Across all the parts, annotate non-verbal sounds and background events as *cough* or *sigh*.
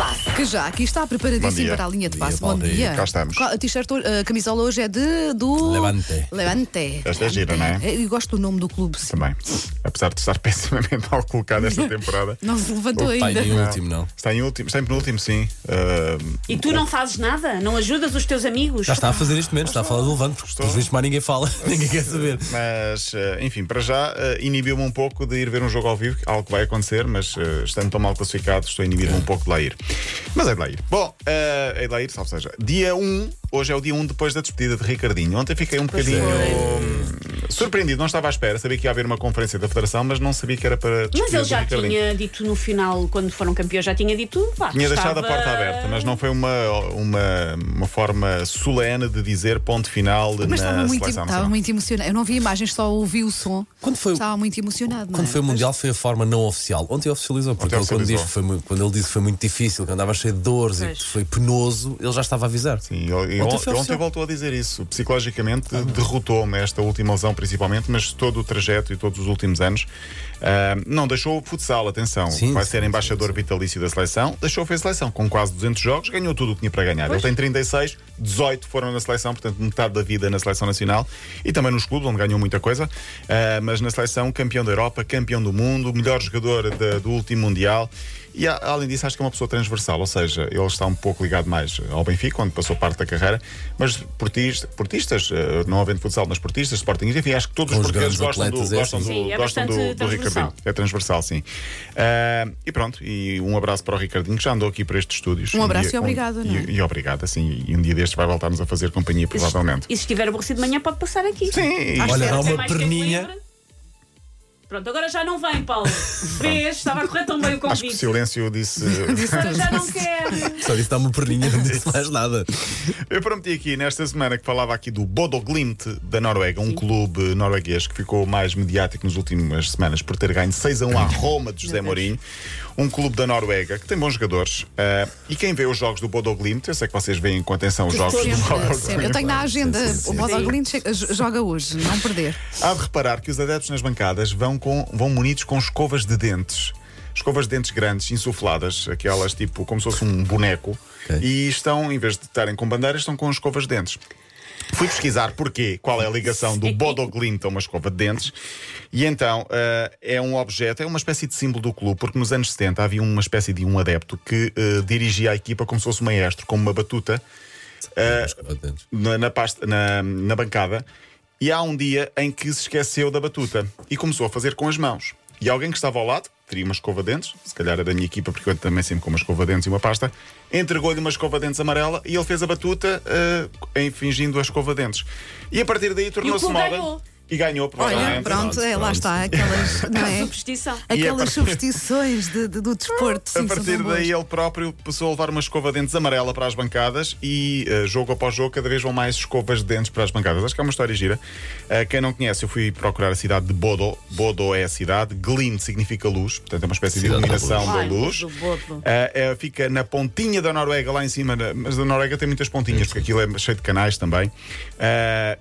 passe. Que já aqui está preparadíssimo para a linha de passe. bom dia. Cá estamos. A t-shirt, hoje- a camisola hoje é de do Levante. Levante. Esta é gira, não é? Eu gosto do nome do clube. sim. Também. Apesar de estar *laughs* pessimamente mal colocado esta temporada. Não se levantou Está ainda. em último, não. Está em último, está em penúltimo, sim. Ah, E tu não fazes nada? Não ajudas os teus amigos? Já está a fazer isto menos, está a falar do levante, porque vistos mais ninguém fala, *laughs* ninguém quer saber. mas, ah, enfim, para já ah, inibiu-me um pouco de ir ver um jogo ao vivo, algo que vai acontecer, mas ah, estando tão mal classificado, estou a inibir-me um pouco de lá ir. Mas é de lá ir. Bom, ah, é de lá ir, salvo seja. Dia 1, hoje é o dia 1 depois da despedida de Ricardinho. Ontem fiquei um bocadinho hum, surpreendido, não estava à espera, sabia que ia haver uma conferência da Federação, mas não sabia que era para Mas ele já tinha dito no final, quando foram campeões, já tinha dito. Pá, Tinha deixado a estava- porta aberta, mas não foi uma, uma, uma forma solene de dizer ponto final Mas na estava muito, seleção estava muito emocionado. Eu não vi imagens, só ouvi o som. Quando foi- Estava muito emocionado. não Quando é? foi o Mundial foi a forma não oficial. Ontem oficializou, porque Ontem ele, quando, oficializou. diz que foi, quando ele disse que foi muito difícil, que andava cheio de dores Pois. e que foi penoso, ele já estava a avisar. Sim, ele, Ontem ontem voltou a dizer isso. Psicologicamente derrotou-me esta última lesão, principalmente, mas todo o trajeto e todos os últimos anos. Ah, não deixou o futsal, atenção. Sim, Vai sim, ser embaixador sim. vitalício da seleção. Deixou fez seleção com quase 200 jogos, ganhou tudo o que tinha para ganhar. Ele tem 36, 18 foram na seleção, portanto, metade da vida na seleção nacional e também nos clubes, onde ganhou muita coisa. Ah, mas na seleção, campeão da Europa, campeão do mundo, melhor jogador da- do último Mundial. E além disso, acho que é uma pessoa transversal, ou seja, ele está um pouco ligado mais ao Benfica, onde passou parte da carreira, mas portis- portistas, eh, não havendo futsal, mas portistas, sportingistas, enfim, acho que todos os os portugueses grandes gostam, do, é gostam, assim. do, Sim, é gostam do, do transversal. Ricardinho. É transversal, sim. Ah, e pronto, e um abraço para o Ricardinho, que já andou aqui para estes estúdios. Um abraço dia- e obrigado, não é? E, e obrigado, assim, e um dia destes vai voltar-nos a fazer companhia, E se- provavelmente. E se estiver aborrecido de manhã, pode passar aqui. Sim, Olha, dá uma tempo perninha. Pronto, agora já não vem, Paulo. *laughs* Vês? Estava a correr tão bem o acho que o convite. silêncio disse. *laughs* Agora já não *laughs* quer. Só disse uma perninha, não disse mais nada. Eu prometi aqui nesta semana que falava aqui do Bodo Glimt da Noruega, um clube norueguês que ficou mais mediático nas últimas semanas por ter ganho 6 a 1 à Roma de José Mourinho. Um clube da Noruega que tem bons jogadores. ah, e quem vê os jogos do Bodo Glimt, eu sei que vocês veem com atenção os jogos do Sempre, Bodo sempre. Eu tenho na agenda. Sim, sim, sim. O Bodo Sim. Glimt chega- joga hoje, não perder. Há de reparar que os adeptos nas bancadas vão, com, vão munidos com escovas de dentes. Escovas de dentes grandes, insufladas, aquelas tipo como se fosse um boneco. Ok. E estão, em vez de estarem com bandeiras, estão com escovas de dentes. Fui pesquisar porquê, qual é a ligação do Bodo Glimt a uma escova de dentes. E então eh, é um objeto, é uma espécie de símbolo do clube, porque nos anos 70 havia uma espécie de um adepto que eh, dirigia a equipa como se fosse um maestro, com uma batuta eh, na, na pasta- na- na bancada e há um dia em que se esqueceu da batuta e começou a fazer com as mãos. E alguém que estava ao lado, teria uma escova de dentes, se calhar era da minha equipa, porque eu também sempre com uma escova de dentes e uma pasta, entregou-lhe uma escova de dentes amarela e ele fez a batuta eh, em fingindo a escova de dentes. E a partir daí tornou-se moda. ganhou. E ganhou, Olha, provavelmente. pronto, é, lá pronto. está. Aquelas, *laughs* não é? Superstição. Aquelas partir- superstições de- de- do desporto. sim, A partir daí ele próprio passou a levar uma escova de dentes amarela para as bancadas e eh, jogo após jogo cada vez vão mais escovas de dentes para as bancadas. Acho que é uma história gira. Eh, quem não conhece, eu fui procurar a cidade de Bodo. Bodo é a cidade. Glimt significa luz, portanto é uma espécie Cidade de da iluminação da Ai, luz. do Bodo. Eh, fica na pontinha da Noruega, lá em cima, na- mas a Noruega tem muitas pontinhas, porque aquilo é cheio de canais também.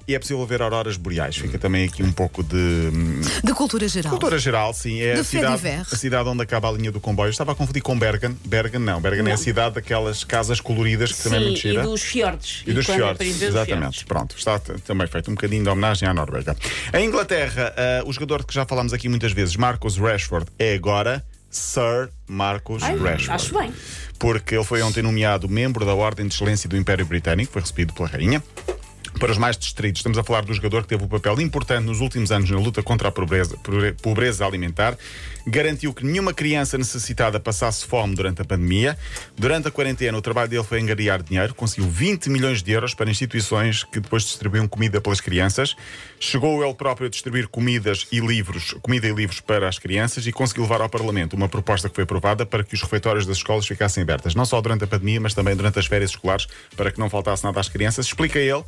E é possível ver auroras boreais. Fica também aqui um pouco de. hum, De cultura geral. Cultura geral, sim. É De a cidade, a cidade onde acaba a linha do comboio. Eu Estava a confundir com Bergen. Bergen não. Bergen é a cidade daquelas casas coloridas que também é Sim, muito e gira. dos fiordes. E dos é para fiordes, exatamente. fiordes. Pronto, está também feito um bocadinho de homenagem à Noruega. Em Inglaterra, ah, o jogador de que já falámos aqui muitas vezes, Marcus Rashford, é agora Sir Marcus Ai, Rashford. acho bem. Porque ele foi ontem nomeado membro da Ordem de Excelência do Império Britânico, foi recebido pela Rainha. Para os mais distritos, estamos a falar do jogador que teve um papel importante nos últimos anos na luta contra a pobreza, pobre- pobreza alimentar. Garantiu que nenhuma criança necessitada passasse fome durante a pandemia. Durante a quarentena, o trabalho dele foi angariar dinheiro. Conseguiu 20 milhões de euros para instituições que depois distribuíam comida pelas crianças. Chegou ele próprio a distribuir comidas e livros, comida e livros para as crianças e conseguiu levar ao Parlamento uma proposta que foi aprovada para que os refeitórios das escolas ficassem abertas, não só durante a pandemia, mas também durante as férias escolares, para que não faltasse nada às crianças. Explica ele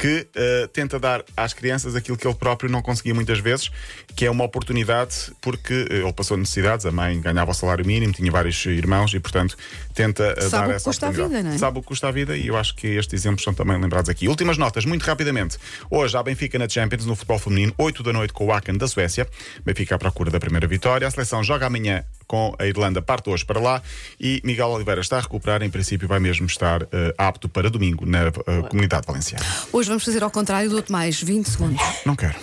que eh, tenta dar às crianças aquilo que ele próprio não conseguia muitas vezes, que é uma oportunidade, porque eh, ele passou necessidades, a mãe ganhava o salário mínimo, tinha vários irmãos e, portanto, tenta Sabe dar o que essa custa a oportunidade. vida, não é? Sabe o que custa a vida e eu acho que estes exemplos são também lembrados aqui. Últimas notas, muito rapidamente. Hoje há Benfica na Champions, no futebol feminino, 8 da noite com o Aken da Suécia. Benfica à procura da primeira vitória. A seleção joga amanhã com a Irlanda parte hoje para lá e Miguel Oliveira está a recuperar. Em princípio, vai mesmo estar eh, apto para domingo na eh, comunidade valenciana. Hoje vamos fazer ao contrário, dou-te mais 20 segundos. Não quero.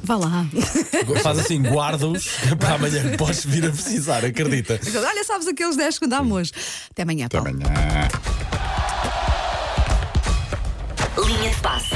Vá lá. Faz assim, guarda-os para amanhã podes vir a precisar, acredita. Olha, sabes aqueles 10 que dá-me hoje. Até amanhã, Até Paulo. amanhã. Linha de passe.